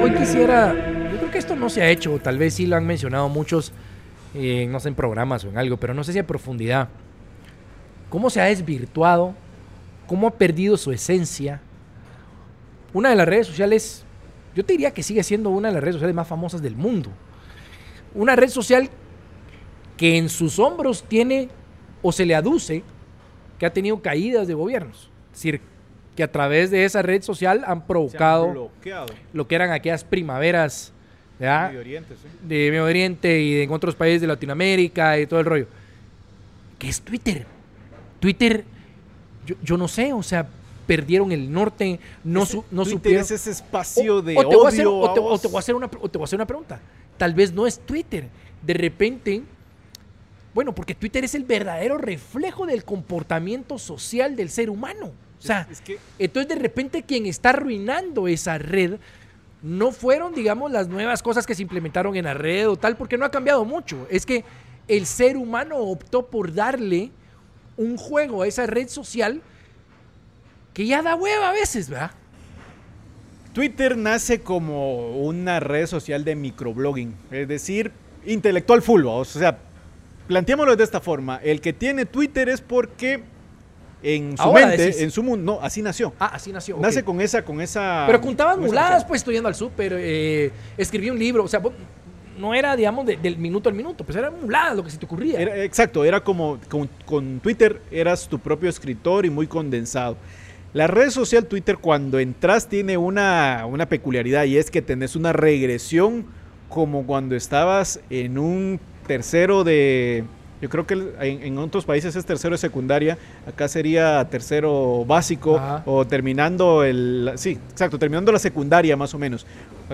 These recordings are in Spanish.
hoy, quisiera, yo creo que esto no se ha hecho, tal vez sí lo han mencionado muchos, eh, no sé, en programas o en algo, pero no sé si a profundidad. ¿Cómo se ha desvirtuado? ¿Cómo ha perdido su esencia? Una de las redes sociales, yo te diría que sigue siendo una de las redes sociales más famosas del mundo. Una red social que en sus hombros tiene o se le aduce que ha tenido caídas de gobiernos. Es decir, que a través de esa red social han provocado lo que eran aquellas primaveras de Medio Oriente y en otros países de Latinoamérica y todo el rollo. ¿Qué es Twitter? Twitter, yo, no sé, o sea, perdieron el norte, no, su, no Twitter es ese espacio de te o te, voy a hacer una, o te voy a hacer una pregunta. Tal vez no es Twitter. De repente bueno, porque Twitter es el verdadero reflejo del comportamiento social del ser humano. O sea, entonces de repente quien está arruinando esa red no fueron, digamos, las nuevas cosas que se implementaron en la red o tal, porque no ha cambiado mucho. Es que el ser humano optó por darle un juego a esa red social que ya da hueva a veces, ¿verdad? Twitter nace como una red social de microblogging, es decir, intelectual full, o sea, planteémoslo de esta forma. El que tiene Twitter es porque en su mente, en su mundo, no, así nació. Ah, así nació. Nace con esa, con esa. Pero contabas muladas, pues estudiando al súper, eh, escribí un libro, o sea, no era, digamos, del minuto al minuto, pues era muladas lo que se te ocurría. exacto, era como con, Twitter eras tu propio escritor y muy condensado. La red social Twitter cuando entras tiene una, una peculiaridad y es que tenés una regresión como cuando estabas en un tercero de, yo creo que en, otros países es tercero de secundaria, acá sería tercero básico o terminando el, sí, exacto, terminando la secundaria más o menos.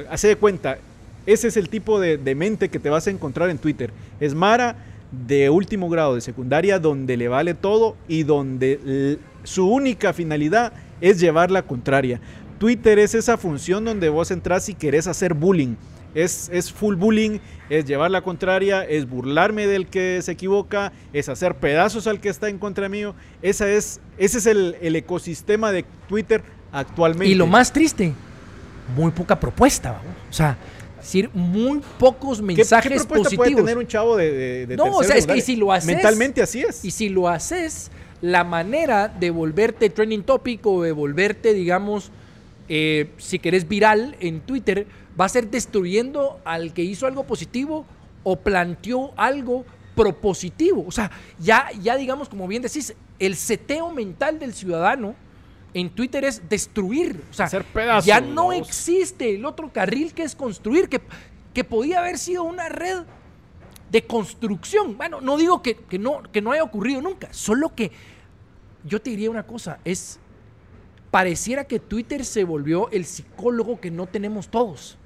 Hace de cuenta, ese es el tipo de, mente que te vas a encontrar en Twitter. Es Mara de último grado de secundaria donde le vale todo y donde su única finalidad es llevar la contraria. Twitter es esa función donde vos entras y querés hacer bullying es, full bullying, es llevar la contraria, es burlarme del que se equivoca, es hacer pedazos al que está en contra mío. Esa es, ese es el, ecosistema de Twitter actualmente. Y lo más triste, muy poca propuesta. O sea, decir, muy pocos mensajes ¿Qué, qué positivos. puede tener un chavo de, de, No, o sea, es que si lo haces... Mentalmente así es. Y si lo haces, la manera de volverte trending topic o de volverte, digamos, eh, si querés viral en Twitter va a ser destruyendo al que hizo algo positivo o planteó algo propositivo. O sea, ya, ya digamos, como bien decís, el seteo mental del ciudadano en Twitter es destruir. O sea, ya no existe el otro carril que es construir, que, que podía haber sido una red de construcción. Bueno, no digo que, no, que no haya ocurrido nunca, solo que yo te diría una cosa, es pareciera que Twitter se volvió el psicólogo que no tenemos todos.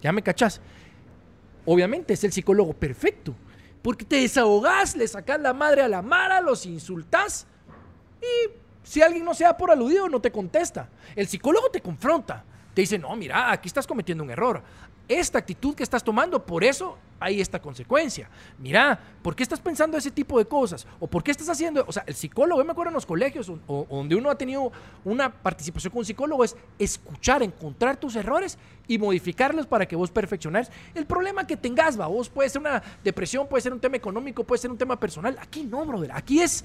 ¿Ya me cachás? Obviamente es el psicólogo perfecto. Porque te desahogás, le sacás la madre a la mara, los insultás y si alguien no se da por aludido no te contesta. El psicólogo te confronta. Te dice, no, mira, aquí estás cometiendo un error esta actitud que estás tomando, por eso hay esta consecuencia. Mira, ¿por qué estás pensando ese tipo de cosas? ¿O por qué estás haciendo? O sea, el psicólogo, yo me acuerdo en los colegios o, donde uno ha tenido una participación con un psicólogo, es escuchar, encontrar tus errores y modificarlos para que vos perfecciones. El problema que tengas, va, vos puede ser una depresión, puede ser un tema económico, puede ser un tema personal. Aquí no, brother. Aquí es,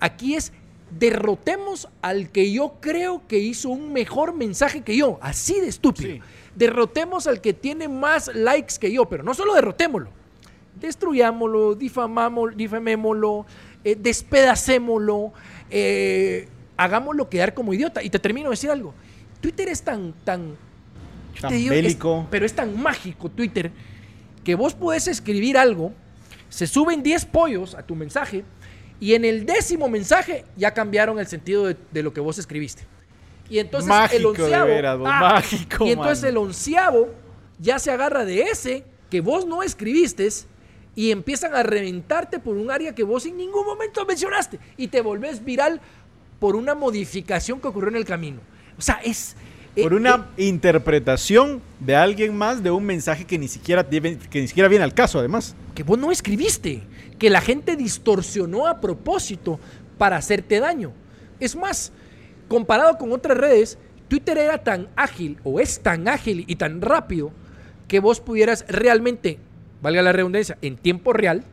aquí es derrotemos al que yo creo que hizo un mejor mensaje que yo. Así de estúpido derrotemos al que tiene más likes que yo, pero no solo derrotémoslo, destruyámoslo, difamámoslo, difamémoslo, eh, despedacémoslo, eh, hagámoslo quedar como idiota. Y te termino de decir algo. Twitter es tan, tan, bélico. pero es tan mágico Twitter que vos podés escribir algo, se suben 10 pollos a tu mensaje y en el décimo mensaje ya cambiaron el sentido de lo que vos escribiste. Y entonces el onceavo. Ah, y entonces el onceavo ya se agarra de ese que vos no escribiste y empiezan a reventarte por un área que vos en ningún momento mencionaste y te volvés viral por una modificación que ocurrió en el camino. O sea, es... Eh, por una eh, interpretación de alguien más de un mensaje que ni, siquiera, que ni siquiera viene al caso, además. Que vos no escribiste, que la gente distorsionó a propósito para hacerte daño. Es más, comparado con otras redes, Twitter era tan ágil o es tan ágil y tan rápido que vos pudieras realmente, valga la redundancia, en tiempo real,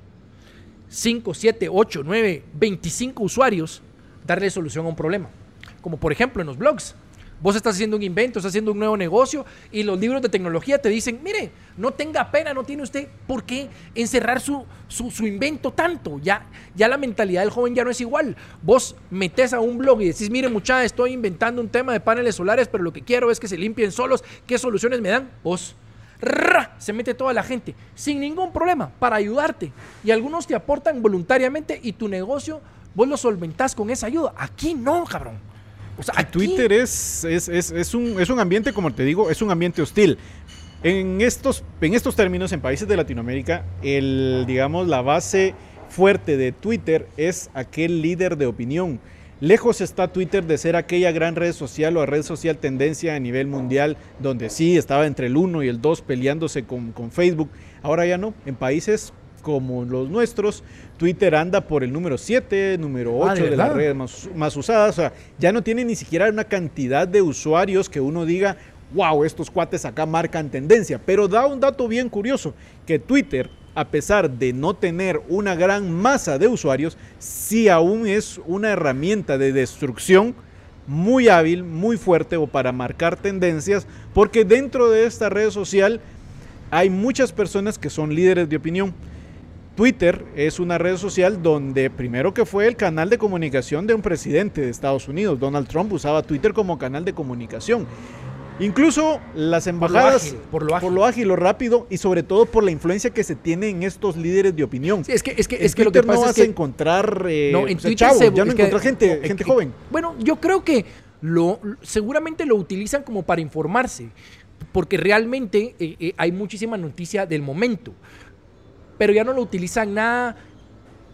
5, 7, 8, 9, 25 usuarios, darle solución a un problema. Como por ejemplo en los blogs. Vos estás haciendo un invento, estás haciendo un nuevo negocio y los libros de tecnología te dicen, mire, no tenga pena, no tiene usted por qué encerrar su, su, invento tanto. Ya, ya la mentalidad del joven ya no es igual. Vos metes a un blog y decís, mire muchacha, estoy inventando un tema de paneles solares, pero lo que quiero es que se limpien solos. ¿Qué soluciones me dan? Vos se mete toda la gente sin ningún problema para ayudarte. Y algunos te aportan voluntariamente y tu negocio vos lo solventás con esa ayuda. Aquí no, cabrón. Twitter es, es, es, un, es un ambiente, como te digo, es un ambiente hostil. En estos, en estos términos, en países de Latinoamérica, el, digamos, la base fuerte de Twitter es aquel líder de opinión Lejos está Twitter de ser aquella gran red social o red social tendencia a nivel mundial, donde sí estaba entre el 1 y el 2 peleándose con, Facebook. Ahora ya no. En países como los nuestros, Twitter anda por el número 7, número 8 ah, de, las redes más, más, usadas. O sea, ya no tiene ni siquiera una cantidad de usuarios que uno diga, wow, estos cuates acá marcan tendencia. Pero da un dato bien curioso, que Twitter a pesar de no tener una gran masa de usuarios, sí aún es una herramienta de destrucción muy hábil, muy fuerte o para marcar tendencias, porque dentro de esta red social hay muchas personas que son líderes de opinión. Twitter es una red social donde primero que fue el canal de comunicación de un presidente de Estados Unidos, Donald Trump usaba Twitter como canal de comunicación. Incluso las embajadas, por lo, ágil, por lo, rápido y sobre todo por la influencia que se tiene en estos líderes de opinión. es que, es que, es que lo que pasa no vas a encontrar eh, no, en Twitter ya no encontrar gente, gente joven. Bueno, yo creo que lo, seguramente lo utilizan como para informarse, porque realmente eh, eh, hay muchísima noticia del momento, pero ya no lo utilizan nada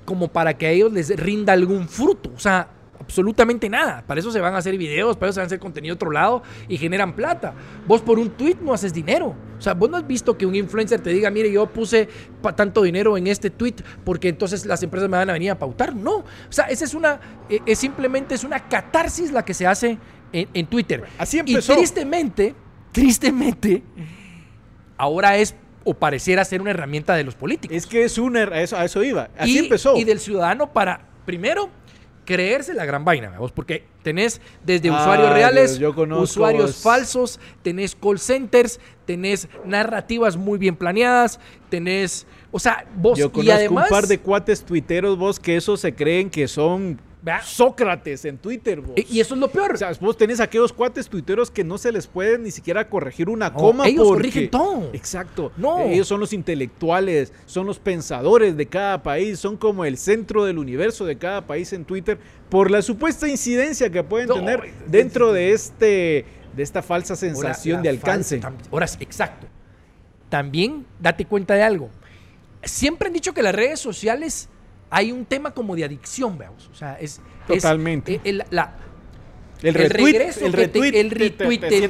como para que a ellos les rinda algún fruto. O sea, absolutamente nada. Para eso se van a hacer videos, para eso se van a hacer contenido otro lado y generan plata. Vos por un tweet no haces dinero. O sea, vos no has visto que un influencer te diga, mire, yo puse tanto dinero en este tweet porque entonces las empresas me van a venir a pautar. No. O sea, esa es una, eh, es simplemente es una catarsis la que se hace en, Twitter. Así empezó. Y tristemente, tristemente, ahora es o pareciera ser una herramienta de los políticos. Es que es una, a eso, a eso iba. Así empezó. Y del ciudadano para, primero, creerse la gran vaina, vos, porque tenés desde usuarios reales, usuarios falsos, tenés call centers, tenés narrativas muy bien planeadas, tenés, o sea, vos Yo conozco y además, un par de cuates tuiteros vos que esos se creen que son Sócrates en Twitter. Vos. Y eso es lo peor. O sea, vos tenés aquellos cuates tuiteros que no se les puede ni siquiera corregir una coma. Ellos corrigen todo. Exacto. No. Ellos son los intelectuales, son los pensadores de cada país, son como el centro del universo de cada país en Twitter por la supuesta incidencia que pueden tener dentro de este de esta falsa sensación de alcance. Ahora, exacto. También date cuenta de algo. Siempre han dicho que las redes sociales hay un tema como de adicción, veamos. O sea, es. Totalmente. el, la, el, retweet, el retweet, el retweet, el,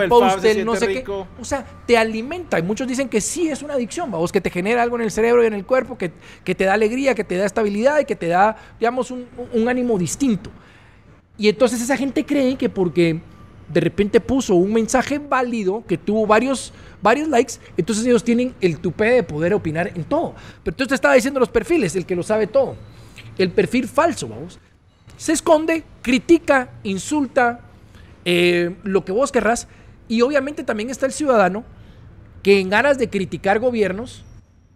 repost, el, no sé qué. O sea, te alimenta. Y muchos dicen que sí es una adicción, vamos, que te genera algo en el cerebro y en el cuerpo, que, que te da alegría, que te da estabilidad y que te da, digamos, un, un ánimo distinto. Y entonces esa gente cree que porque de repente puso un mensaje válido que tuvo varios, varios likes, entonces ellos tienen el tupé de poder opinar en todo. Pero entonces te estaba diciendo los perfiles, el que lo sabe todo. El perfil falso, vamos. Se esconde, critica, insulta, eh, lo que vos querrás. Y obviamente también está el ciudadano que en ganas de criticar gobiernos,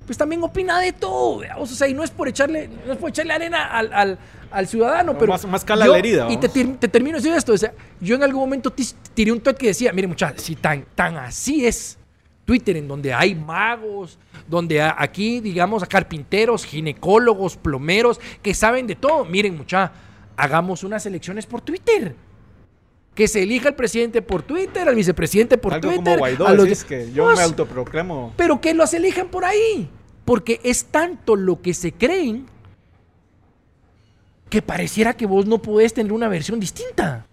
pues también opina de todo. O sea, y no es por echarle, no es por echarle arena al, al, ciudadano, pero. Más, más cala la herida. Y te, te, termino diciendo esto. O sea, yo en algún momento tiré un tweet que decía: Mire, muchachos, si tan, tan así es Twitter, en donde hay magos, donde aquí, digamos, carpinteros, ginecólogos, plomeros, que saben de todo. Miren, muchachos, hagamos unas elecciones por Twitter que se elija el presidente por Twitter, al vicepresidente por Twitter. Como Guaidó, a los... que yo me autoproclamo. Pero que los elijan por ahí. Porque es tanto lo que se creen que pareciera que vos no podés tener una versión distinta.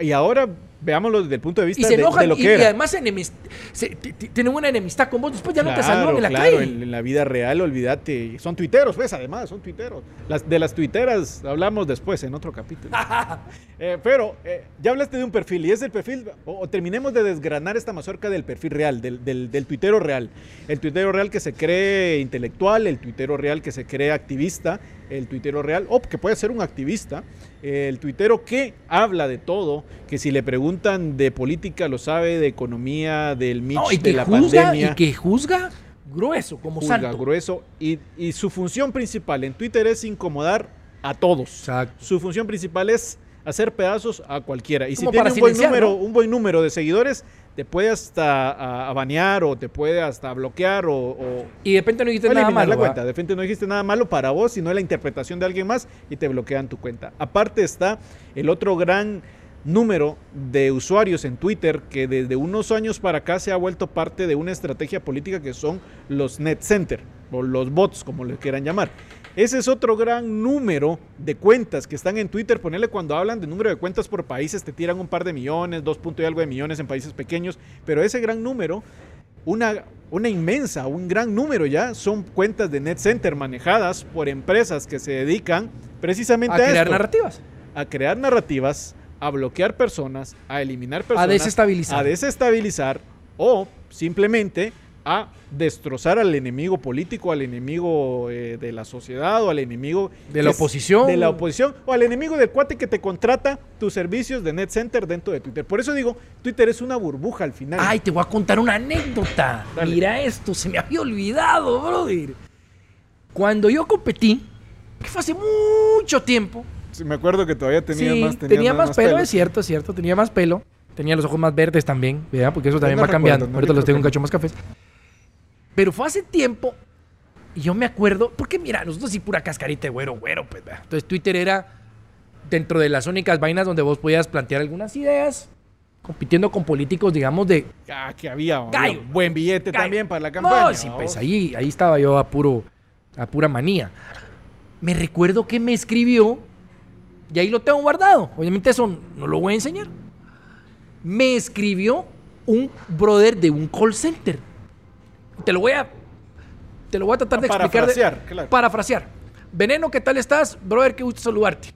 Y ahora veámoslo desde el punto de Y vista se de, enojan de lo y, que y era. además enemis- se- tienen una enemistad con vos. Después ya no te saludan en la claro, calle. en, en la vida real, olvídate. Son tuiteros, pues, además, son tuiteros. Las, de las tuiteras hablamos después, en otro capítulo. Eh, pero eh, ya hablaste de un perfil y es el perfil, o, o terminemos de desgranar esta mazorca del perfil real, del, del, del tuitero real. El tuitero real que se cree intelectual, el tuitero real que se cree activista, el tuitero real, o que puede ser un activista, el tuitero que habla de todo, que si le preguntan de política lo sabe, de economía, del Mitch, No, y de la juzga, pandemia y que juzga grueso, como juzga santo. grueso y, y su función principal en Twitter es incomodar a todos. Exacto. Su función principal es hacer pedazos a cualquiera. Y si tiene un buen, número, ¿no? un buen número de seguidores, te puede hasta a, a banear o te puede hasta bloquear o, o Y de repente no dijiste nada malo. la ¿va? cuenta. De repente no dijiste nada malo para vos, sino la interpretación de alguien más y te bloquean tu cuenta. Aparte está el otro gran número de usuarios en Twitter que desde unos años para acá se ha vuelto parte de una estrategia política que son los net center o los bots, como le quieran llamar. Ese es otro gran número de cuentas que están en Twitter. Ponerle cuando hablan de número de cuentas por países, te tiran un par de millones, dos puntos y algo de millones en países pequeños. Pero ese gran número una, una inmensa, un gran número ya, son cuentas de Net Center manejadas por empresas que se dedican precisamente A a, crear esto, narrativas. a crear narrativas, a bloquear personas, a eliminar personas, desestabilizar. a desestabilizar o simplemente a destrozar al enemigo político, al enemigo eh, de la sociedad o al enemigo De la oposición. de la oposición o al enemigo del cuate que te contrata tus servicios de Net Center dentro de Twitter. Por eso digo, Twitter es una burbuja al final. Ay, te voy a contar una anécdota. Dale. Mira esto, se me había olvidado, brother. Cuando yo competí, que fue hace mucho tiempo, Sí, me acuerdo que todavía tenía sí, más tenía más, pelo, pelo. es cierto, es cierto, tenía más pelo. Tenía los ojos más verdes también, ¿verdad? Porque eso también no va cambiando. no Ahorita los tengo un cacho más cafés. Pero fue hace tiempo y yo me acuerdo, porque mira, nosotros sí pura cascarita de güero, güero, pues, ¿verdad? Entonces Twitter era dentro de las únicas vainas donde vos podías plantear algunas ideas, compitiendo con políticos, digamos, de Ah, que había, buen billete Gallo. también para la campaña. No, sí, pues ahí, ahí estaba yo a puro, a pura manía. Me recuerdo que me escribió, y ahí lo tengo guardado. Obviamente eso no lo voy a enseñar. Me escribió un brother de un call center. Te lo voy a, te lo voy a tratar de A explicar. de- parafrasear, claro. Parafrasear. Veneno, ¿qué tal estás? Brother, qué gusto saludarte.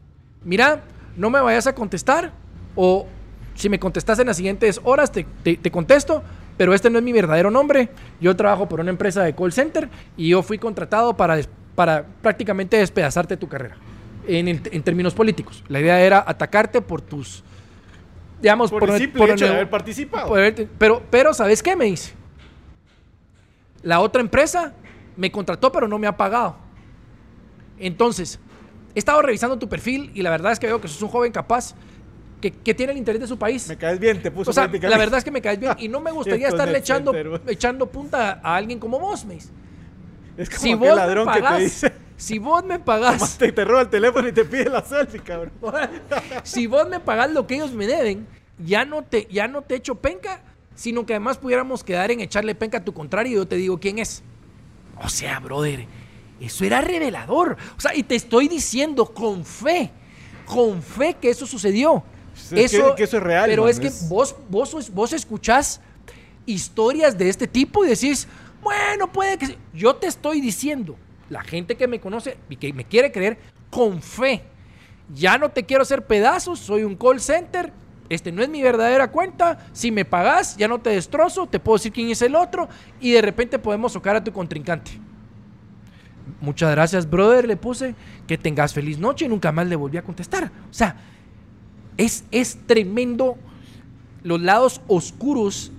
Mira, no me vayas a contestar o si me contestas en las siguientes horas te, te- te contesto, pero este no es mi verdadero nombre. Yo trabajo por una empresa de call center y yo fui contratado para, para prácticamente despedazarte tu carrera en, el- en términos políticos. La idea era atacarte por tus, digamos, Por el el- simple por hecho de haber participado. por pero, pero, ¿sabes qué me dice? La otra empresa me contrató, pero no me ha pagado. Entonces, he estado revisando tu perfil y la verdad es que veo que sos un joven capaz que, que tiene el interés de su país. Me caes bien, te puso O sea, la verdad es que me caes bien y no me gustaría estarle es echando, echando punta a alguien como vos, me dice. Es como Si vos ladrón me que te pagás, dice, si vos me "Tomás, pagás, te, te roba el teléfono y te pide la selfie, cabrón. si vos me pagás lo que ellos me deben, ya no te, ya no te echo penca, sino que además pudiéramos quedar en echarle penca a tu contrario y yo te digo quién es. O sea, brother, eso era revelador. O sea, y te estoy diciendo con fe, con fe que eso sucedió. Es que- que eso es real, Pero es que es- vos, vos, vos escuchás historias de este tipo y decís, bueno, puede que... se-". Yo te estoy diciendo, la gente que me conoce y que me quiere creer, con fe. Ya no te quiero hacer pedazos, soy un call center. Este no es mi verdadera cuenta. Si me pagas, ya no te destrozo, te puedo decir quién es el otro y de repente podemos tocar a tu contrincante. Muchas gracias, brother, le puse. Que tengas feliz noche y nunca más le volví a contestar. O sea, es, es tremendo los lados oscuros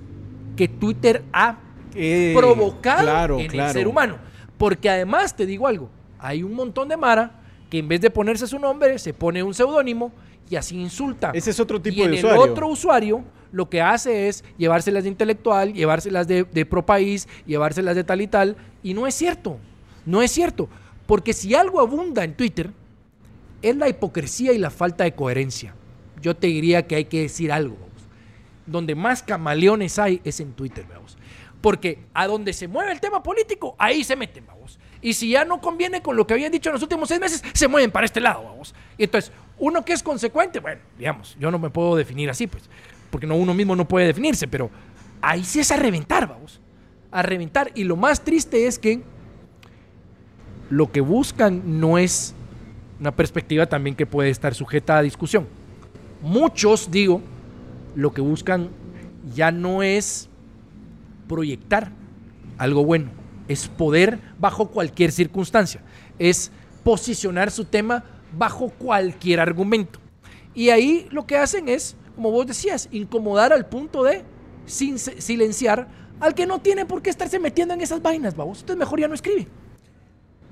que Twitter ha Eh, provocado claro, en claro. el ser humano. Porque además, te digo algo, hay un montón de Mara que en vez de ponerse su nombre, se pone un seudónimo y así insulta. Ese es otro tipo y en de el usuario. otro usuario lo que hace es llevárselas de intelectual, llevárselas de, de pro país, llevárselas de tal y tal. Y no es cierto. No es cierto. Porque si algo abunda en Twitter, es la hipocresía y la falta de coherencia. Yo te diría que hay que decir algo. vamos. Donde más camaleones hay es en Twitter, vamos. Porque a donde se mueve el tema político, ahí se meten, vamos. Y si ya no conviene con lo que habían dicho en los últimos seis meses, se mueven para este lado, vamos. Y entonces, uno que es consecuente, bueno, digamos, yo no me puedo definir así, pues. porque no uno mismo no puede definirse, pero ahí sí es a reventar, vamos. A reventar. Y lo más triste es que lo que buscan no es una perspectiva también que puede estar sujeta a discusión. Muchos, digo, lo que buscan ya no es proyectar algo bueno, es poder bajo cualquier circunstancia, es posicionar su tema bajo cualquier argumento. Y ahí lo que hacen es, como vos decías, incomodar al punto de silenciar al que no tiene por qué estarse metiendo en esas vainas, vamos. Entonces mejor ya no escribe.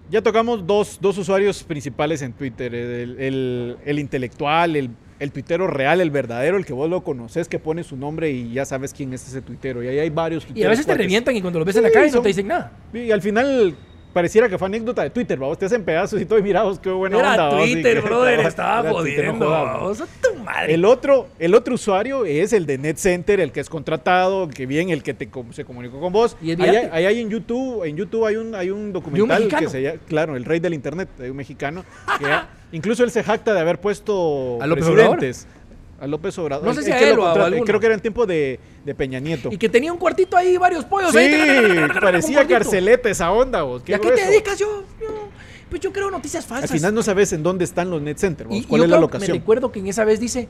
Ya tocamos dos, dos usuarios principales en Twitter, el, el, intelectual, el, el, tuitero real, el verdadero, el que vos lo conoces, que pone su nombre y ya sabes quién es ese tuitero. Y ahí hay varios Y a veces te revientan y cuando lo ves en la calle no te dicen nada. Y al final pareciera que fue anécdota de Twitter, vamos, te hacen pedazos y todo y mirados, qué buena era onda. Twitter, brother, estaba jodiendo. Madre. El otro, el otro usuario es el de NetCenter, el que es contratado, que bien, el que te, se comunicó con vos. ¿Y ahí, hay en YouTube, en YouTube hay un, hay un documental que se llama, claro, el rey del internet, hay un mexicano, que incluso él se jacta de haber puesto ¿A presidentes. A López Obrador. No sé si a él o a Creo que era en tiempo de, de, Peña Nieto. Y que tenía un cuartito ahí, varios pollos. Sí, parecía carceleta esa onda. Vos. ¿Y a qué te dedicas yo? Pues yo creo noticias falsas. Al final no sabes en dónde están los net centers, cuál es la locación. Me recuerdo que en esa vez dice,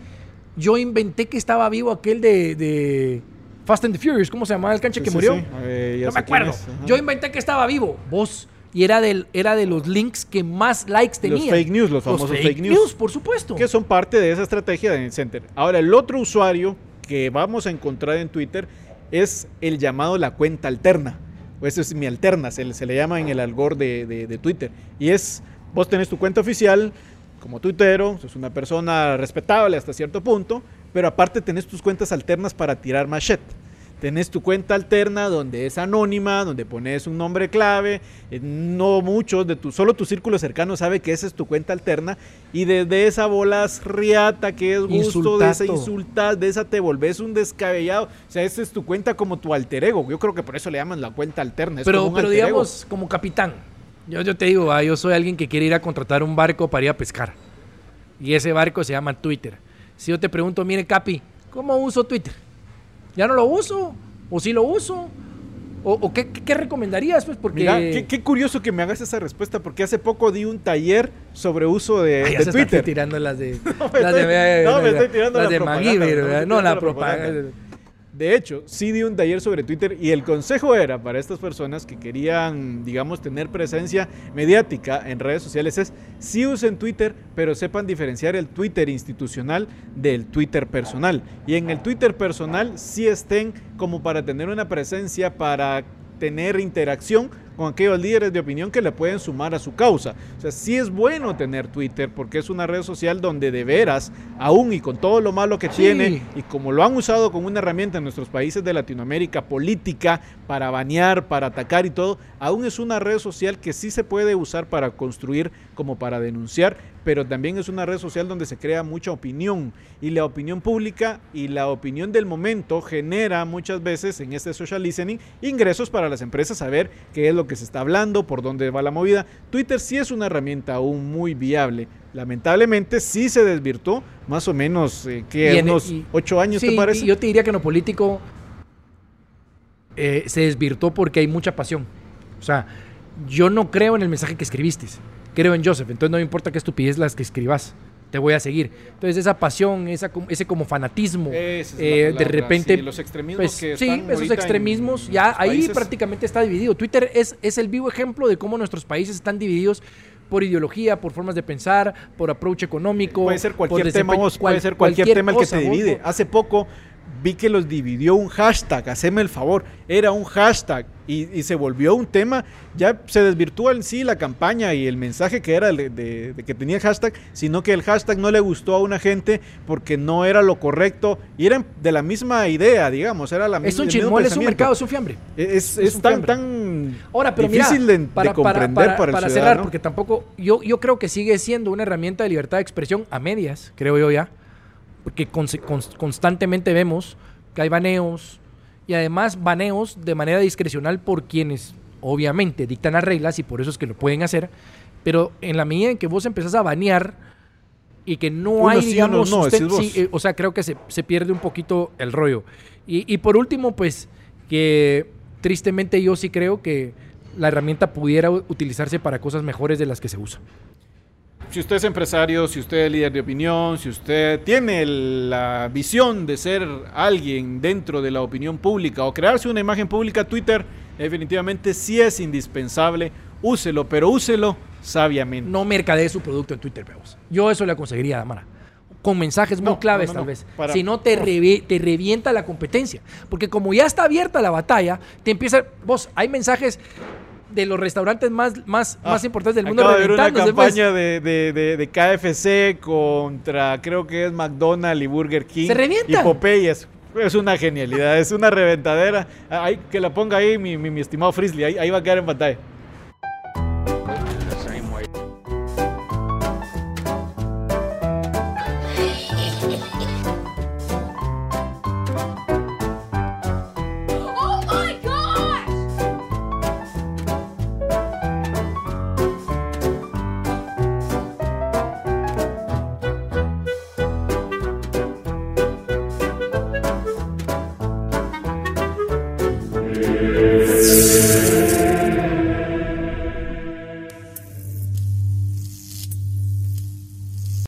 yo inventé que estaba vivo aquel de, de Fast and the Furious, ¿cómo se llamaba el canche que murió? no me acuerdo. Yo inventé que estaba vivo. Vos y era, del, era de los links que más likes tenía. Los fake news, los famosos fake, news, por supuesto. Que son parte de esa estrategia de Center. Ahora, el otro usuario que vamos a encontrar en Twitter es el llamado la cuenta alterna. Eso es mi alterna, se, le llama en el algor de, de, Twitter. Y es, vos tenés tu cuenta oficial como tuitero, sos una persona respetable hasta cierto punto, pero aparte tenés tus cuentas alternas para tirar shit. Tenés tu cuenta alterna donde es anónima, donde pones un nombre clave. Eh, no muchos de tu, solo tu círculo cercano sabe que esa es tu cuenta alterna. Y desde esa bolas riata que es gusto, de esa insulta, de esa te volvés un descabellado. O sea, esa es tu cuenta como tu alter ego. Yo creo que por eso le llaman la cuenta alterna. pero, pero digamos, como capitán. Yo, yo te digo, ah, yo soy alguien que quiere ir a contratar un barco para ir a pescar. Y ese barco se llama Twitter. Si yo te pregunto, mire, Capi, ¿cómo uso Twitter? Ya no lo uso, o sí lo uso. ¿O, qué, recomendarías? Pues porque... Mira, qué, curioso que me hagas esa respuesta, porque hace poco di un taller sobre uso de, Ay, de Twitter. tirando las de... no, me, las estoy, de, no, me estoy tirando las de MacGyver, no, la propaganda. De hecho, sí di un taller sobre Twitter y el consejo era para estas personas que querían, digamos, tener presencia mediática en redes sociales es sí usen Twitter, pero sepan diferenciar el Twitter institucional del Twitter personal. Y en el Twitter personal sí estén como para tener una presencia, para tener interacción con aquellos líderes de opinión que le pueden sumar a su causa. O sea, sí es bueno tener Twitter porque es una red social donde de veras, aún y con todo lo malo que tiene, y como lo han usado como una herramienta en nuestros países de Latinoamérica política para banear, para atacar y todo, aún es una red social que sí se puede usar para construir como para denunciar, pero también es una red social donde se crea mucha opinión y la opinión pública y la opinión del momento genera muchas veces en este social listening ingresos para las empresas a ver qué es lo que se está hablando, por dónde va la movida. Twitter sí es una herramienta aún muy viable. Lamentablemente sí se desvirtuó, más o menos eh, que unos ocho años, ¿te parece? yo te diría que en lo político eh, se desvirtuó porque hay mucha pasión. O sea, yo no creo en el mensaje que escribiste creo en Joseph, entonces no me importa qué estupidez las que escribas, te voy a seguir. Entonces esa pasión, esa, ese como fanatismo, eh, de repente... los extremismos pues, que Sí, esos extremismos, ya ahí prácticamente está dividido. Twitter es, es el vivo ejemplo de cómo nuestros países están divididos por ideología, por formas de pensar, por approach económico. Puede ser cualquier tema, puede ser cualquier, tema el que te divide. Hace poco vi que los dividió un hashtag, haceme el favor, era un hashtag y, se volvió un tema, ya se desvirtuó en sí la campaña y el mensaje que era de, que tenía el hashtag, sino que el hashtag no le gustó a una gente porque no era lo correcto y eran de la misma idea, digamos, era la misma. Es un chismol, es un mercado, es un fiambre. Es, tan, tan Ahora, pero difícil de, para, comprender para, para, cerrar, porque tampoco, yo, yo creo que sigue siendo una herramienta de libertad de expresión a medias, creo yo ya porque constantemente vemos que hay baneos y además baneos de manera discrecional por quienes obviamente dictan las reglas y por eso es que lo pueden hacer, pero en la medida en que vos empezás a banear y que no hay, sí, digamos, no, usted- sí, eh, o sea, creo que se, se pierde un poquito el rollo. Y, y por último, pues, que tristemente yo sí creo que la herramienta pudiera utilizarse para cosas mejores de las que se usa. Si usted es empresario, si usted es líder de opinión, si usted tiene la visión de ser alguien dentro de la opinión pública o crearse una imagen pública, Twitter definitivamente sí es indispensable. Úselo, pero úselo sabiamente. No mercadee su producto en Twitter, veamos. Yo eso le aconsejaría a Damara. Con mensajes muy No, claves, no, no, tal vez. Para- si no, te, revi- te revienta la competencia. Porque como ya está abierta la batalla, te empieza. Vos, hay mensajes de los restaurantes más, más, Ah, más importantes del mundo Acabo de una reventándose, pues. campaña de, de- de- de KFC contra, creo que es McDonald's y Burger King. Se revientan. Y Popeyes. Es una genialidad, es una reventadera. Que la ponga ahí mi, mi- mi estimado Frisley, ahí, ahí va a quedar en pantalla.